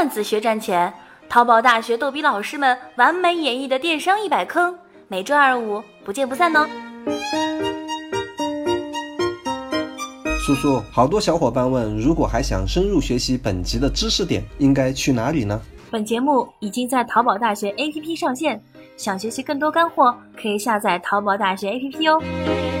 段子学赚钱，淘宝大学逗比老师们完美演绎的电商一百坑，每周二五不见不散哦。叔叔，好多小伙伴问，如果还想深入学习本集的知识点，应该去哪里呢？本节目已经在淘宝大学 APP 上线，想学习更多干货，可以下载淘宝大学 APP 哦。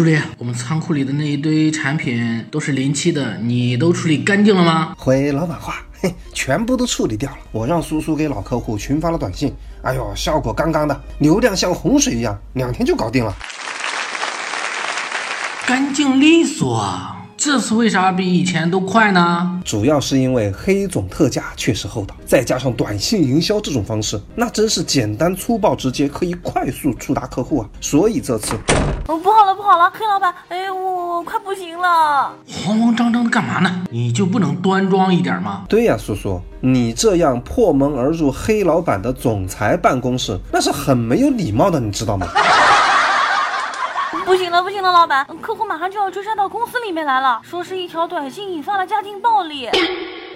助理，我们仓库里的那一堆产品都是临期的，你都处理干净了吗？回老板话，嘿，全部都处理掉了。我让叔叔给老客户群发了短信，哎呦，效果杠杠的，流量像洪水一样，两天就搞定了。干净利索啊！这次为啥比以前都快呢？主要是因为黑总特价确实厚道，再加上短信营销这种方式，那真是简单粗暴直接，可以快速触达客户啊。所以这次，哦，不好了不好了，黑老板，哎，我我快不行了！慌慌张张的干嘛呢？你就不能端庄一点吗？对呀，叔叔，你这样破门而入黑老板的总裁办公室，那是很没有礼貌的，你知道吗？不行了，不行了，老板，客户马上就要追杀到公司里面来了，说是一条短信引发了家庭暴力。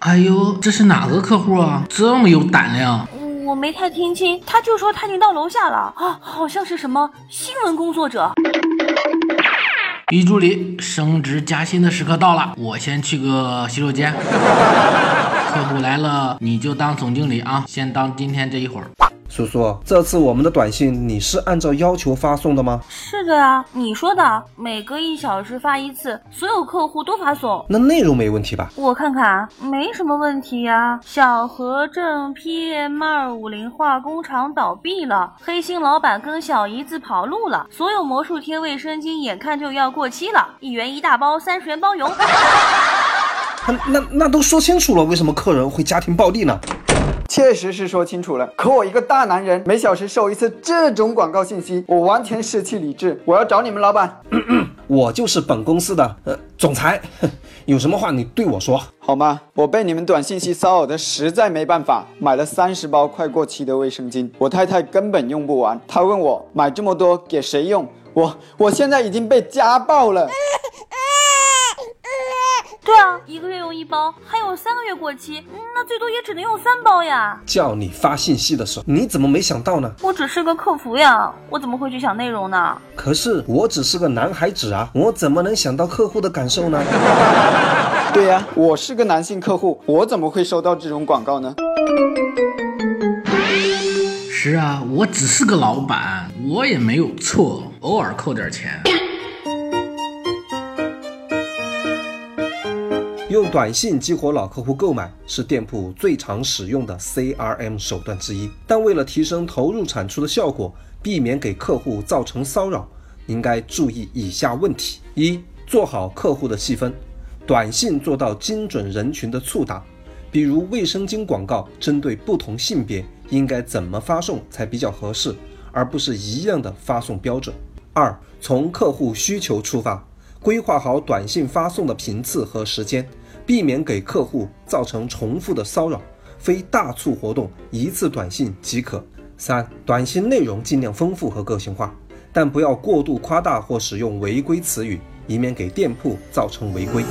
哎呦，这是哪个客户啊？这么有胆量？我没太听清，他就说他已经到楼下了啊，好像是什么新闻工作者。李助理，升职加薪的时刻到了，我先去个洗手间。客户来了，你就当总经理啊，先当今天这一会儿。叔叔，这次我们的短信你是按照要求发送的吗？是的啊，你说的，每隔一小时发一次，所有客户都发送。那内容没问题吧？我看看，没什么问题呀。小河镇 PM 二五零化工厂倒闭了，黑心老板跟小姨子跑路了，所有魔术贴卫生巾眼看就要过期了，一元一大包，三十元包邮。那那那都说清楚了，为什么客人会家庭暴力呢？确实是说清楚了，可我一个大男人，每小时收一次这种广告信息，我完全失去理智。我要找你们老板，我就是本公司的呃总裁，有什么话你对我说。好吗？我被你们短信息骚扰的实在没办法，买了三十包快过期的卫生巾，我太太根本用不完，她问我买这么多给谁用，我我现在已经被家暴了。对啊，包，还有三个月过期，那最多也只能用三包呀。叫你发信息的时候，你怎么没想到呢？我只是个客服呀，我怎么会去想内容呢？可是我只是个男孩子啊，我怎么能想到客户的感受呢？对呀，我是个男性客户，我怎么会收到这种广告呢？是啊，我只是个老板，我也没有错，偶尔扣点钱。用短信激活老客户购买是店铺最常使用的 CRM 手段之一，但为了提升投入产出的效果，避免给客户造成骚扰，应该注意以下问题：一、做好客户的细分，短信做到精准人群的触达，比如卫生巾广告，针对不同性别应该怎么发送才比较合适，而不是一样的发送标准。二、从客户需求出发，规划好短信发送的频次和时间。避免给客户造成重复的骚扰，非大促活动一次短信即可。三、短信内容尽量丰富和个性化，但不要过度夸大或使用违规词语，以免给店铺造成违规。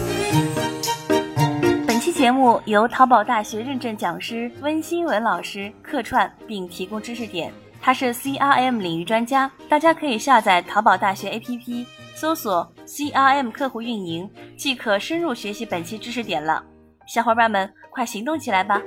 本期节目由淘宝大学认证讲师温新文老师客串并提供知识点，他是 CRM 领域专家，大家可以下载淘宝大学 APP。搜索 CRM 客户运营，即可深入学习本期知识点了。小伙伴们，快行动起来吧！